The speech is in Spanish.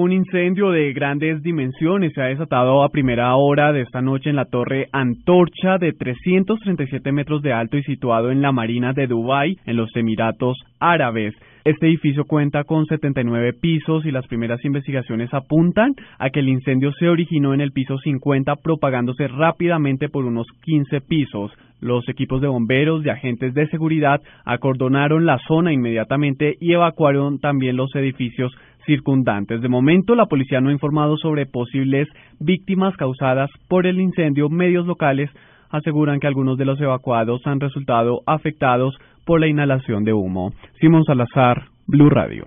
Un incendio de grandes dimensiones se ha desatado a primera hora de esta noche en la torre Antorcha de 337 metros de alto y situado en la marina de Dubái, en los Emiratos Árabes. Este edificio cuenta con 79 pisos y las primeras investigaciones apuntan a que el incendio se originó en el piso 50 propagándose rápidamente por unos 15 pisos. Los equipos de bomberos y agentes de seguridad acordonaron la zona inmediatamente y evacuaron también los edificios circundantes. De momento, la policía no ha informado sobre posibles víctimas causadas por el incendio. Medios locales aseguran que algunos de los evacuados han resultado afectados por la inhalación de humo. Simón Salazar, Blue Radio.